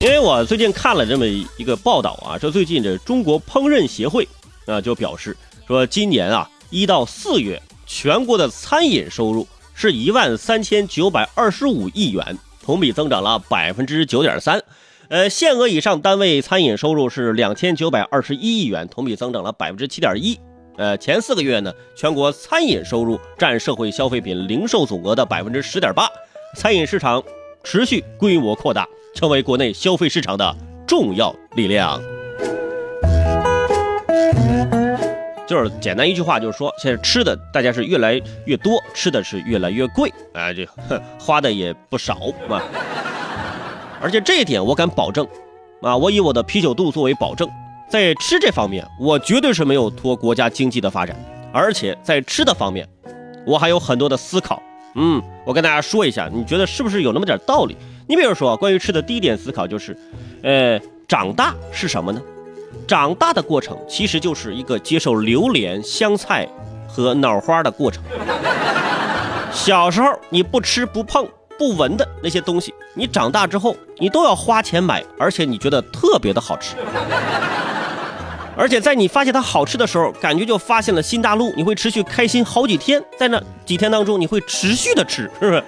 因为我最近看了这么一个报道啊，说最近这中国烹饪协会啊就表示说，今年啊一到四月全国的餐饮收入是一万三千九百二十五亿元，同比增长了百分之九点三。呃，限额以上单位餐饮收入是两千九百二十一亿元，同比增长了百分之七点一。呃，前四个月呢，全国餐饮收入占社会消费品零售总额的百分之十点八，餐饮市场持续规模扩大。成为国内消费市场的重要力量，就是简单一句话，就是说现在吃的大家是越来越多，吃的是越来越贵，哎，这花的也不少啊。而且这一点我敢保证，啊，我以我的啤酒肚作为保证，在吃这方面，我绝对是没有拖国家经济的发展，而且在吃的方面，我还有很多的思考。嗯，我跟大家说一下，你觉得是不是有那么点道理？你比如说，关于吃的第一点思考就是，呃，长大是什么呢？长大的过程其实就是一个接受榴莲、香菜和脑花的过程。小时候你不吃不碰不闻的那些东西，你长大之后你都要花钱买，而且你觉得特别的好吃。而且在你发现它好吃的时候，感觉就发现了新大陆，你会持续开心好几天，在那几天当中你会持续的吃，是不是？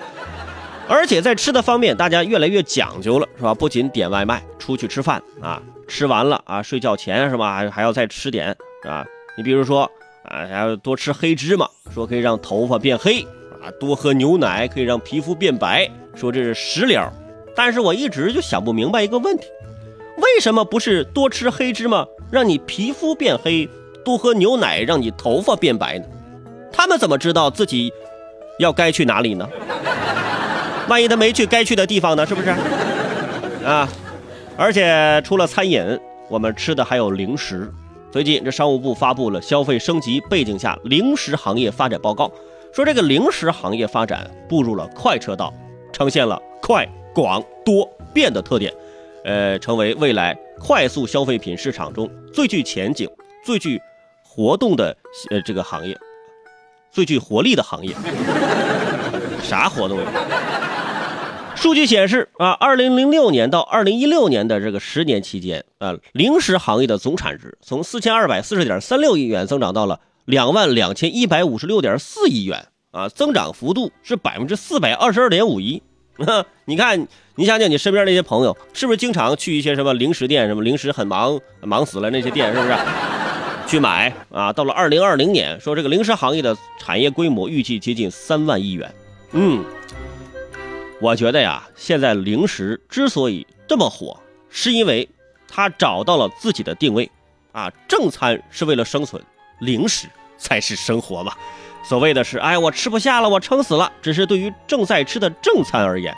而且在吃的方面，大家越来越讲究了，是吧？不仅点外卖，出去吃饭啊，吃完了啊，睡觉前是吧？还还要再吃点啊。你比如说啊，还要多吃黑芝麻，说可以让头发变黑啊；多喝牛奶可以让皮肤变白，说这是食疗。但是我一直就想不明白一个问题：为什么不是多吃黑芝麻让你皮肤变黑，多喝牛奶让你头发变白呢？他们怎么知道自己要该去哪里呢？万一他没去该去的地方呢？是不是？啊！而且除了餐饮，我们吃的还有零食。最近这商务部发布了消费升级背景下零食行业发展报告，说这个零食行业发展步入了快车道，呈现了快、广、多、变的特点，呃，成为未来快速消费品市场中最具前景、最具活动的呃这个行业，最具活力的行业。啥活动呀？数据显示啊，二零零六年到二零一六年的这个十年期间啊，零食行业的总产值从四千二百四十点三六亿元增长到了两万两千一百五十六点四亿元啊，增长幅度是百分之四百二十二点五一。你看，你想想你身边那些朋友，是不是经常去一些什么零食店，什么零食很忙忙死了那些店，是不是去买啊？到了二零二零年，说这个零食行业的产业规模预计接近三万亿元。嗯。我觉得呀，现在零食之所以这么火，是因为它找到了自己的定位，啊，正餐是为了生存，零食才是生活嘛。所谓的是，哎，我吃不下了，我撑死了，只是对于正在吃的正餐而言，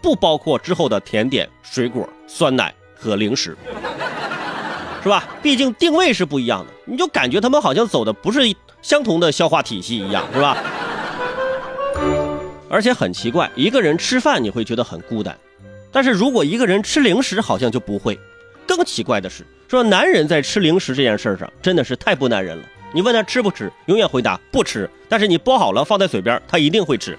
不包括之后的甜点、水果、酸奶和零食，是吧？毕竟定位是不一样的，你就感觉他们好像走的不是相同的消化体系一样，是吧？而且很奇怪，一个人吃饭你会觉得很孤单，但是如果一个人吃零食，好像就不会。更奇怪的是，说男人在吃零食这件事上真的是太不男人了。你问他吃不吃，永远回答不吃。但是你剥好了放在嘴边，他一定会吃。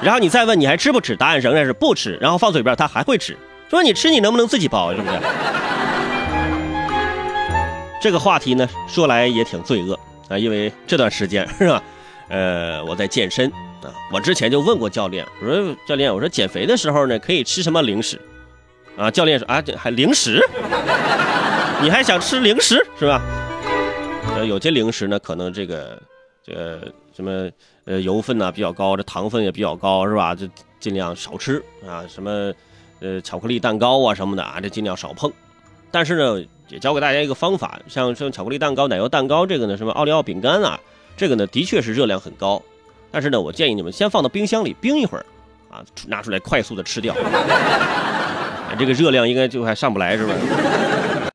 然后你再问你还吃不吃，答案仍然是不吃。然后放嘴边他还会吃。说你吃你能不能自己剥，是不是？这个话题呢，说来也挺罪恶啊，因为这段时间是吧？呃，我在健身啊。我之前就问过教练，我说教练，我说减肥的时候呢，可以吃什么零食？啊，教练说啊，还零食？你还想吃零食是吧？呃，有些零食呢，可能这个这个什么呃油分呢比较高，这糖分也比较高是吧？就尽量少吃啊。什么呃巧克力蛋糕啊什么的啊，这尽量少碰。但是呢，也教给大家一个方法，像像巧克力蛋糕、奶油蛋糕这个呢，什么奥利奥饼干啊，这个呢的确是热量很高。但是呢，我建议你们先放到冰箱里冰一会儿，啊，拿出来快速的吃掉，这个热量应该就还上不来，是吧？